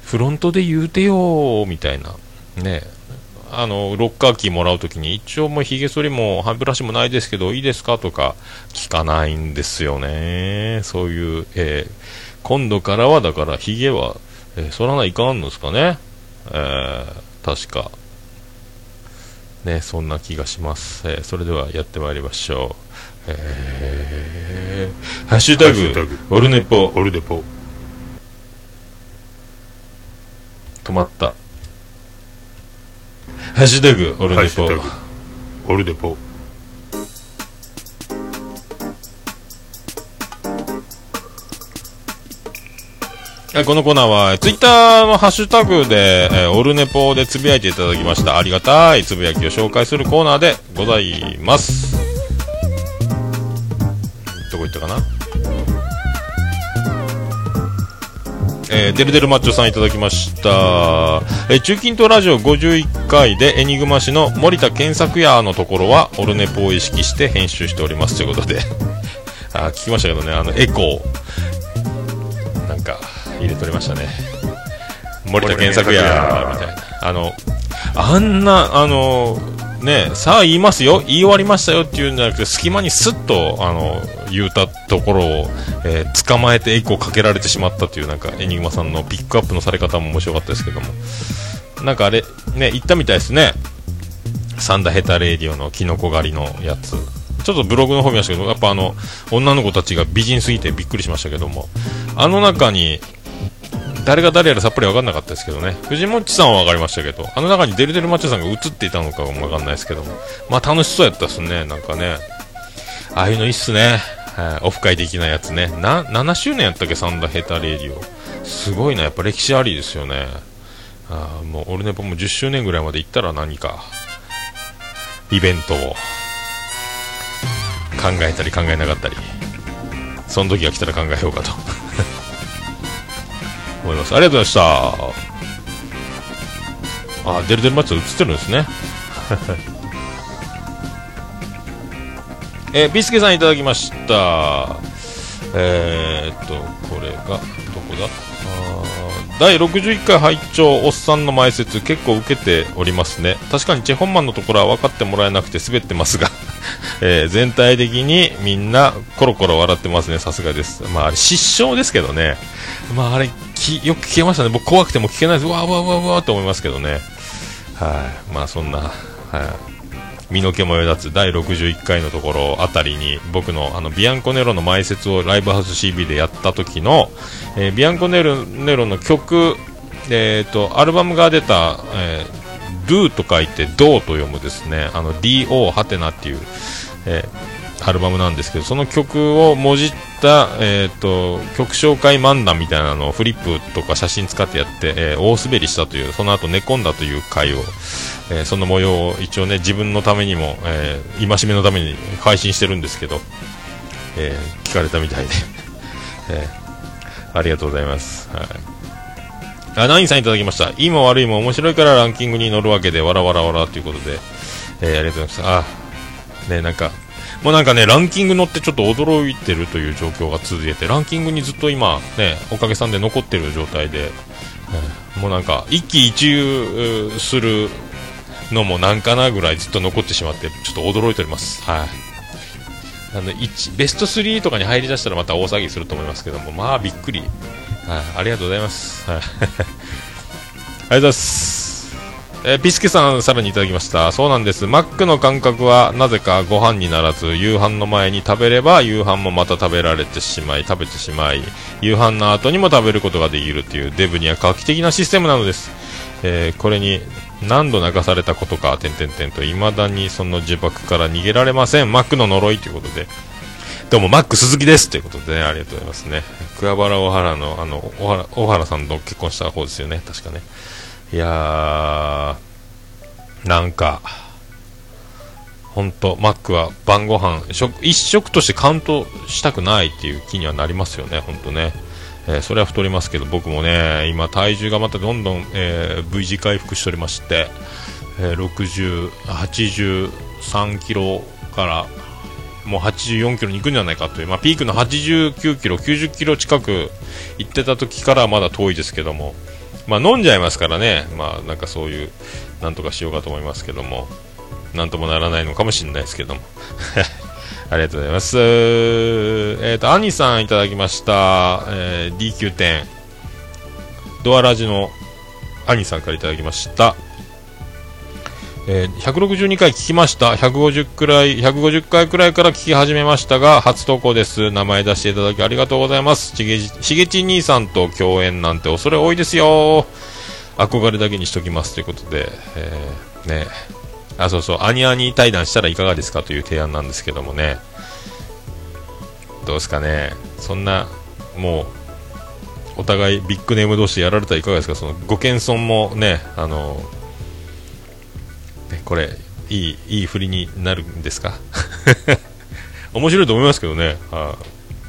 フロントで言うてよーみたいな。ねあの、ロッカーキーもらうときに、一応もう髭剃りも歯ブラシもないですけど、いいですか？とか聞かないんですよね。そういう、えー今度からはだから髭は、えー剃らないかんのですかね？えー確か。ね、そんな気がします。えーそれではやってまいりましょう。えーハッシュタグ、オルネポ、オルネポ。止まった。ハッシュタグ、オルネポ。オルネポ。はいこのコーナーは、ツイッターのハッシュタグで、えーオルネポでつぶやいていただきました。ありがたいつぶやきを紹介するコーナーでございます。どこ行ったかな？えーデルデルマッチョさんいただきました。えー中近東ラジオ51回でエニグマ氏の森田健作屋のところは、オルネポを意識して編集しておりますということで。あ聞きましたけどね、あの、エコー。なんか、入れておりましたね。森田健作屋みたいな。あの、あんな、あの、ね、さあ言いますよ、言い終わりましたよっていうんじゃなくて、隙間にスッと、あの、言うたところを、えー捕まえてエコーかけられてしまったという、なんか、エニグマさんのピックアップのされ方も面白かったですけども。なんかあれ、ね、言ったみたいですね。サンダヘタレイディオのキノコ狩りのやつ。ちょっとブログの方見ましたけど、やっぱあの、女の子たちが美人すぎてびっくりしましたけども、あの中に、誰が誰やらさっぱり分かんなかったですけどね。藤本さんは分かりましたけど、あの中にデルデルマッチョさんが映っていたのかも分かんないですけども。まあ楽しそうやったっすね、なんかね。ああいうのいいっすね。はいオフ会的なやつね。な、7周年やったっけ、サンダヘタレディオ。すごいな、やっぱ歴史ありですよね。あーもう、オルネポも10周年ぐらいまで行ったら何か、イベントを考えたり考えなかったり、その時が来たら考えようかと。思います。ありがとうございました。あ、デルデルマッチ映ってるんですね。えー、ビスケさんいただきました。えー、っと、これが、どこだ？第61回拝聴おっさんの前説結構受けておりますね。確かにチェホンマンのところは分かってもらえなくて滑ってますが、えー全体的にみんなコロコロ笑ってますね。さすがです。まああれ失笑ですけどね。まああれきよく聞けましたね。僕怖くても聞けないです。うわうわうわうわと思いますけどね。はい。まあそんな、はい、身の毛もよだつ第61回のところあたりに僕のあのビアンコネロの前説をライブハウス CB でやった時の、えービアンコネロネロの曲、えー、とアルバムが出た、えー、ドゥと書いてドーと読むですね。あの DO ハテナっていう、えーアルバムなんですけどその曲をもじった、えー、と曲紹介漫談みたいなのをフリップとか写真使ってやって、えー大滑りしたというその後寝込んだという回を、えーその模様を一応ね自分のためにも、えー戒めのために配信してるんですけど、えー聞かれたみたいで、えーありがとうございます。はいあ、ナインさんいただきました。いいも悪いも面白いからランキングに乗るわけで、わらわらわらということで、えーありがとうございます。あ、ね、なんか、もうなんかね、ランキング乗ってちょっと驚いてるという状況が続いて、ランキングにずっと今、ね、おかげさんで残ってる状態で、うんもうなんか、一喜一憂するのもなんかなぐらいずっと残ってしまって、ちょっと驚いております。はい。あの一ベスト3とかに入りだしたらまた大騒ぎすると思いますけども、まあびっくり、はい、ありがとうございます。はい、ありがとうございます。えーピスケさんさらにいただきました。そうなんです。マックの感覚はなぜかご飯にならず夕飯の前に食べれば夕飯もまた食べられてしまい食べてしまい夕飯の後にも食べることができるというデブには画期的なシステムなのです、えーこれに何度泣かされたことか点々点と未だにその呪縛から逃げられません。マックの呪いということで。どうもマック鈴木ですということで、ね、ありがとうございますね。桑原小原のあの小原小原さんと結婚した方ですよね。確かね。いやー、なんか、本当マックは晩ご飯食一食としてカウントしたくないっていう気にはなりますよね、本当ね。えーそれは太りますけど、僕もね、今、体重がまたどんどん、えー V 字回復しておりまして、えー60、83キロから、もう84キロに行くんじゃないかという、まあ、ピークの89キロ、90キロ近く行ってた時からまだ遠いですけども、まあ、飲んじゃいますからね、まあ、なんかそういう、なんとかしようかと思いますけども、なんともならないのかもしれないですけども。ありがとうございます。えっ、と、アニさんいただきました、えー DQ 点、ドアラジのアニさんからいただきました。えー162回聞きました。150くらい、150回くらいから聞き始めましたが、初投稿です。名前出していただきありがとうございます。しげ、しげち兄さんと共演なんて恐れ多いですよ。憧れだけにしときますということで、えーねあ、そうそう、アニアニ対談したらいかがですかという提案なんですけどもね。どうですかね。そんな、もう、お互いビッグネーム同士でやられたらいかがですかその、ご謙遜もね、あの、ねこれいいいい振りになるんですか？面白いと思いますけどね,、あ、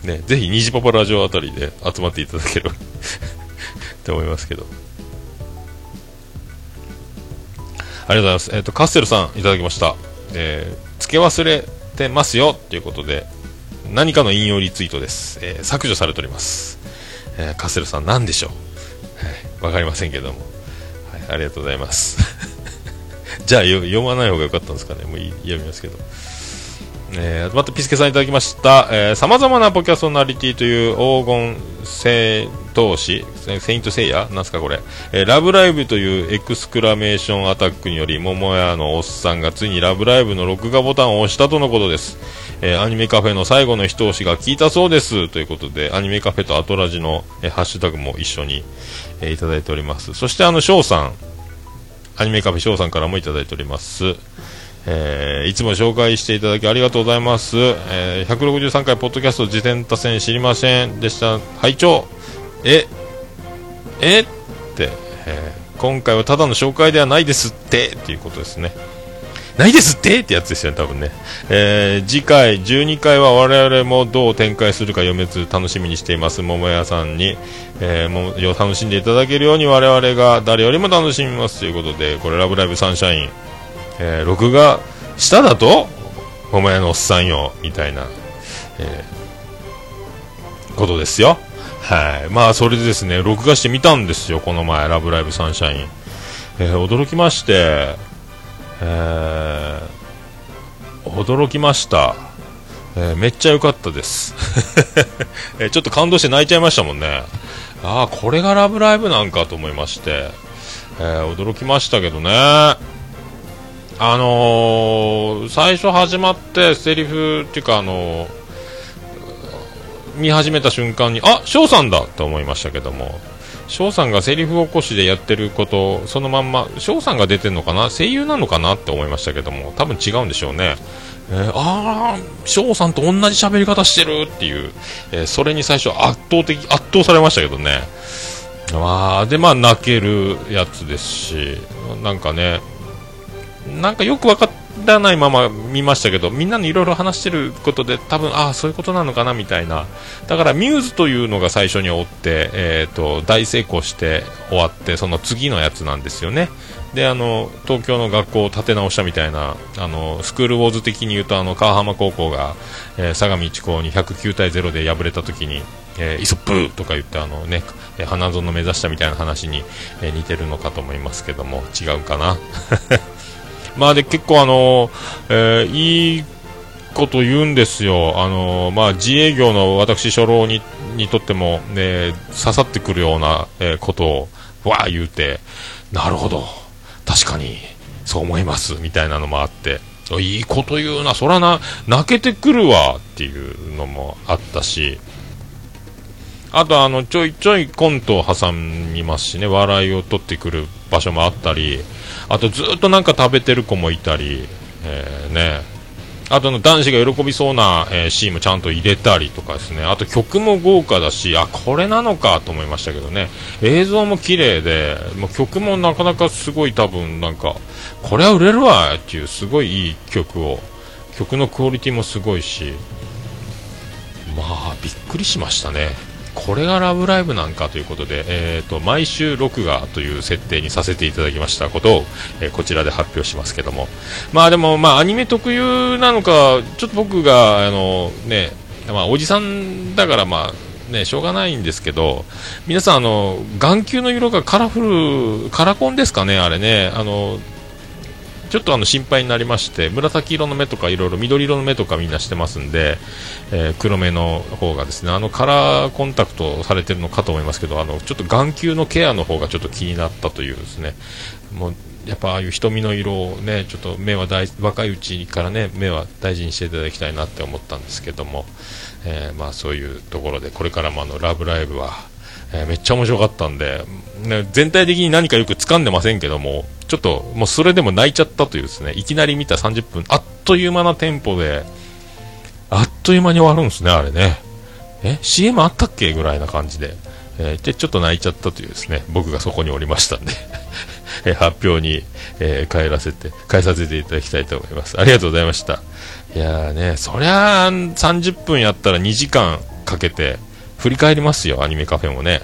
ねぜひ虹パパラジオあたりで集まっていただければ って思いますけど。ありがとうございます、えっとカッセルさんいただきました、えー付け忘れてますよということで何かの引用リツイートです、えー削除されております、えーカッセルさん何でしょう？はいわかりませんけども、はい、ありがとうございます。じゃあ読まない方が良かったんですかね。もういい読みますけど。えー、またピスケさんいただきました。えー、様々なポキャソナリティという黄金聖闘士、セイントセイヤなんすかこれ。えー、ラブライブというエクスクラメーションアタックにより、桃屋のおっさんがついにラブライブの録画ボタンを押したとのことです。えーアニメカフェの最後の一押しが聞いたそうです。ということで、アニメカフェとアトラジの、えーハッシュタグも一緒に、えーいただいております。そしてあの、翔さん。アニメカフェ翔さんからもいただいております。えーいつも紹介していただきありがとうございます。えー163回ポッドキャスト自転多戦知りませんでした。拝聴え、えって、えー今回はただの紹介ではないですって、っていうことですね。ないですってってやつですよね、多分ね。えー次回、12回は我々もどう展開するか読めず楽しみにしています。桃屋さんに、えーも楽しんでいただけるように我々が誰よりも楽しみますということで、これ、ラブライブサンシャイン、えー録画しただと桃屋のおっさんよ、みたいな、えーことですよ。はい。まあ、それでですね、録画してみたんですよ、この前、ラブライブサンシャイン。えー驚きまして、えー驚きました。えーめっちゃ良かったです、えちょっと感動して泣いちゃいましたもんね。ああ、これがラブライブなんかと思いまして、えー驚きましたけどね。あのー最初始まってセリフっていうかあのー見始めた瞬間にあ翔さんだと思いましたけども翔さんがセリフ起こしでやってることそのまんま翔さんが出てるのかな？声優なのかなって思いましたけども多分違うんでしょうね、えーああ翔さんと同じ喋り方してるっていう、えーそれに最初圧倒的圧倒されましたけどね。あでまあ泣けるやつですしなんかねなんかよくわかっらないまま見ましたけど、みんなのいろいろ話してることで、多分ああ、そういうことなのかなみたいな、だからミューズというのが最初に追って、えー、と大成功して終わって、その次のやつなんですよね。であの東京の学校を立て直したみたいなあのスクールウォーズ的に言うとあの川浜高校が、えー相模一高に109対0で敗れた時に、えーイソップとか言ってあの、ね、花園目指したみたいな話に、えー似てるのかと思いますけども違うかな。まあで結構あの、えーいいこと言うんですよ。あのまあ自営業の私初老ににとっても、ね、刺さってくるような、えーことをわー言うて、なるほど、確かにそう思います。みたいなのもあって、いいこと言うな、そらな、泣けてくるわ。っていうのもあったし、あとあのちょいちょいコントを挟みますしね、笑いを取ってくる場所もあったり、あとずっとなんか食べてる子もいたり、えーね、あとの男子が喜びそうな、えーシーンもちゃんと入れたりとかですね、あと曲も豪華だし、あ、これなのかと思いましたけどね、映像も綺麗で、もう曲もなかなかすごい多分なんか、これは売れるわっていうすごいいい曲を、曲のクオリティもすごいし、まあびっくりしましたね。これがラブライブなんかということで、えー、と毎週録画という設定にさせていただきましたことを、えーこちらで発表しますけども、まあでも、まあ、アニメ特有なのか、ちょっと僕があの、ねまあ、おじさんだから、まあね、しょうがないんですけど、皆さんあの、眼球の色がカラフル、カラコンですかね、あれね。あのちょっとあの心配になりまして紫色の目とかいろいろ緑色の目とかみんなしてますんで、えー黒目の方がですねあのカラーコンタクトされてるのかと思いますけどあのちょっと眼球のケアの方がちょっと気になったというですね。もうやっぱああいう瞳の色をねちょっと目は大若いうちからね目は大事にしていただきたいなって思ったんですけども、えーまあそういうところでこれからもあのラブライブは、えーめっちゃ面白かったんで、ね、全体的に何かよく掴んでませんけどもちょっともうそれでも泣いちゃったというですねいきなり見た30分あっという間なテンポであっという間に終わるんですねあれね。え CM あったっけ？ぐらいな感じで、えーでちょっと泣いちゃったというですね僕がそこにおりましたんで。え発表に、えー帰らせて返させていただきたいと思います。ありがとうございました。いやーねそりゃあ30分やったら2時間かけて振り返りますよアニメカフェもね。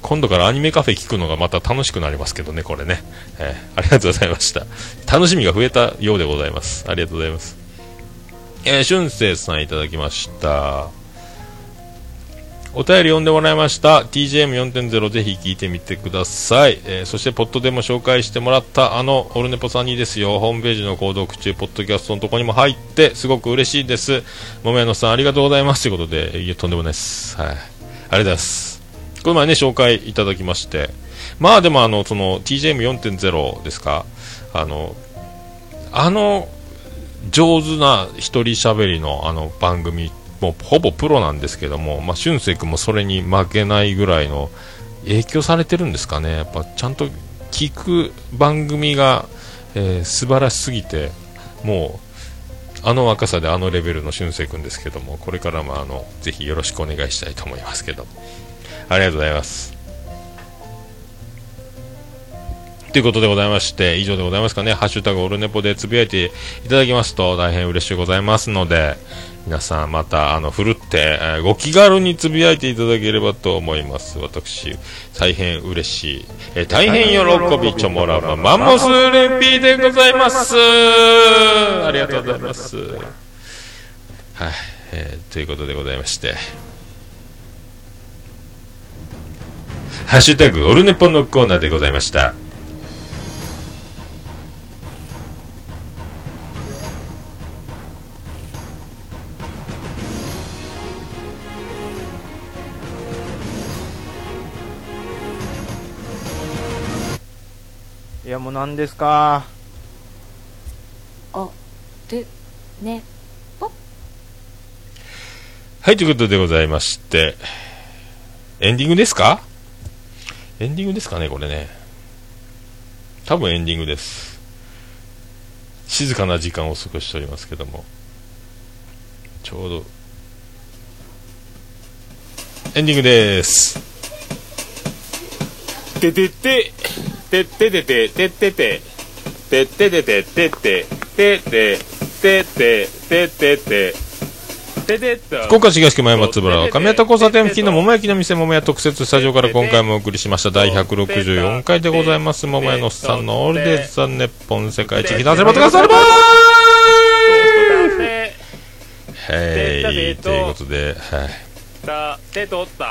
今度からアニメカフェ聞くのがまた楽しくなりますけどねこれね、えーありがとうございました。楽しみが増えたようでございます。ありがとうございます。えー、俊生さんいただきました。お便り読んでもらいました。TGM4.0 ぜひ聞いてみてください、えーそしてポッドでも紹介してもらったあのオルネポさんにですよ。ホームページの購読中ポッドキャストのとこにも入ってすごく嬉しいです。桃屋のさんありがとうございます。ということでいやとんでもないです。はい。ありがとうございます。この前ね紹介いただきまして。まあでもあのその TGM4.0 ですか？あのあの上手な一人喋りのあの番組もうほぼプロなんですけども、まあ、俊く君もそれに負けないぐらいの影響されてるんですかね。やっぱちゃんと聞く番組が、えー素晴らしすぎてもうあの若さであのレベルの俊く君ですけどもこれからもあのぜひよろしくお願いしたいと思いますけどありがとうございます。ということでございまして、以上でございますかね、ハッシュタグオルネポでつぶやいていただきますと大変嬉しいございますので、皆さんまた、あの、ふるって、ご気軽につぶやいていただければと思います。私、大変嬉しい、え大変喜び、チョモラマ、マンモスレンピーでございます。ありがとうございます。はい、えーということでございまして。ハッシュタグ、オルネポのコーナーでございました。やもう何ですか？あでねはい、ということでございまして、エンディングですか？エンディングですかね、これね。多分エンディングです。静かな時間を過ごしておりますけども。ちょうど、エンディングです。ててて、てっててて、てってて、てっててて、てって、てって、てって、てってて。福岡市東区前松原上谷交差点付近の桃焼きの店桃屋特設スタジオから今回もお送りしました第164回でございます桃屋のおっさんのオールデイズ・ザ・ネッポン世界一ひたせばとかさればはいということで、はい。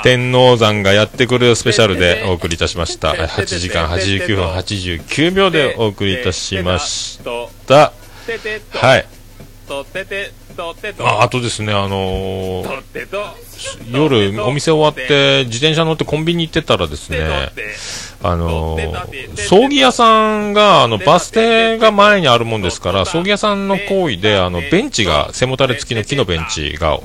天王山がやってくるスペシャルでお送りいたしました。はい8時間89分89秒でお送りいたしました。はいとてて、とてと。ああとですねあのーとてと。夜お店終わって自転車乗ってコンビニ行ってたらですねあのー葬儀屋さんがあのバス停が前にあるもんですから葬儀屋さんの行為であのベンチが背もたれ付きの木のベンチが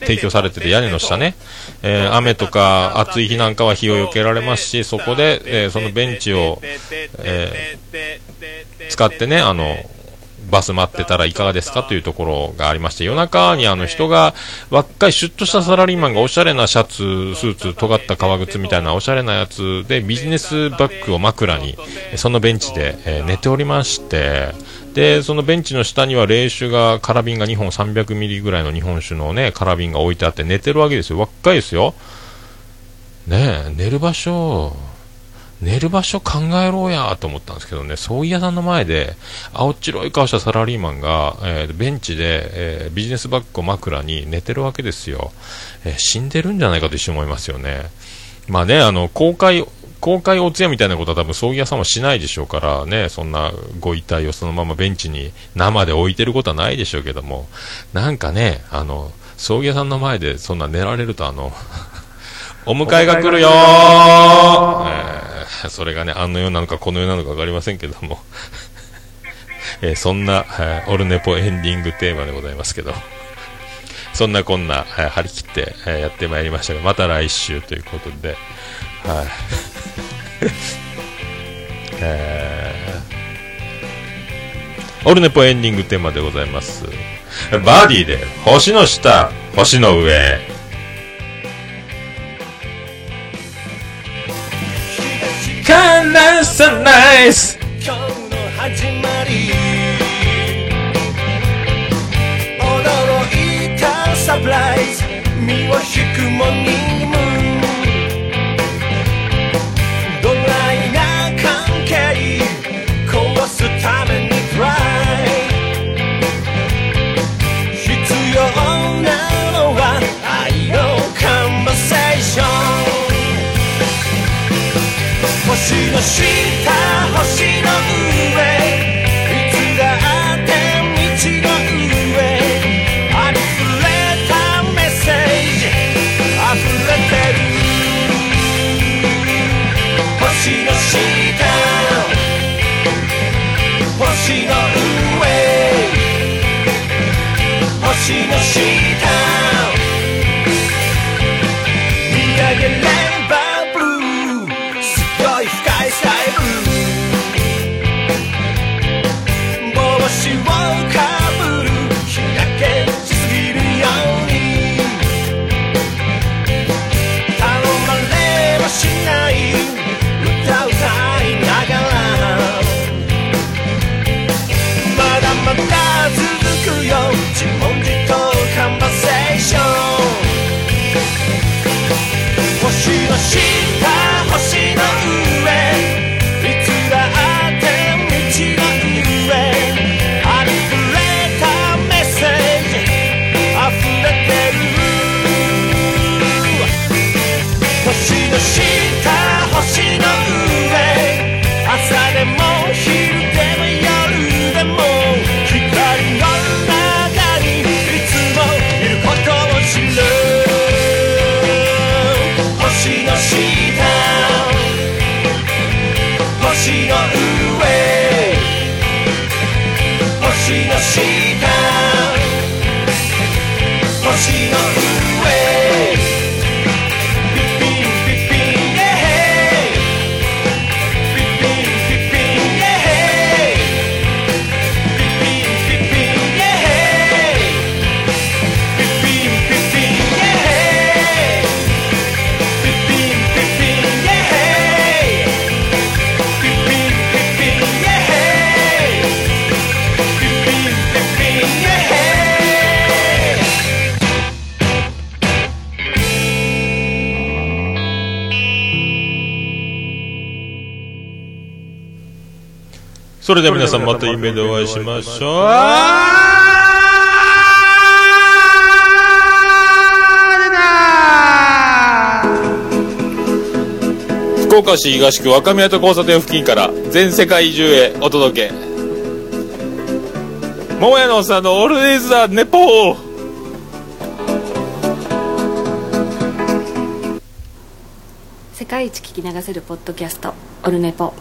提供されてて屋根の下ね、えー雨とか暑い日なんかは日を避けられますしそこで、えーそのベンチを、えー使ってねあのバス待ってたらいかがですかというところがありまして夜中にあの人が若いシュッとしたサラリーマンがおしゃれなシャツスーツ尖った革靴みたいなおしゃれなやつでビジネスバッグを枕にそのベンチで、え寝ておりましてでそのベンチの下には冷酒がカラビンが2本300ミリぐらいの日本酒のねカラビンが置いてあって寝てるわけですよ。若いですよ。ねえ寝る場所。寝る場所考えろやと思ったんですけどね、葬儀屋さんの前で、青白い顔したサラリーマンが、えーベンチで、えービジネスバッグを枕に寝てるわけですよ、えー死んでるんじゃないかと一瞬思いますよね。まあね、あの、公開、公開お通夜みたいなことは多分葬儀屋さんはしないでしょうからね、そんなご遺体をそのままベンチに生で置いてることはないでしょうけども、なんかね、あの、葬儀屋さんの前でそんな寝られるとあの、お迎えが来るよー、えーそれがね、あの世なのかこの世なのか分かりませんけども、えーそんな、えーオルネポエンディングテーマでございますけど、そんなこんな、えー張り切って、えーやってまいりましたが、また来週ということで、はい。えーオルネポエンディングテーマでございます。バーディーで、星の下、星の上。ンナイス。今日の始まり驚いたサプライズ。身を引くモーニングムーンドライな関係。壊すためにトライ。必要なのは愛のカンバセーション星の星の下見上げればブルーすごい深いスカイル帽子をかぶる日焼けしすぎるように頼まれはしない歌歌いながらまだまだ続くよ。それでは皆さんまた夢でお会いしましょう。福岡市東区若宮と交差点付近から全世界中へお届け。桃屋のおっさんのオールデイズ・ザ・ネポ。ー世界一聞き流せるポッドキャストオルネポ。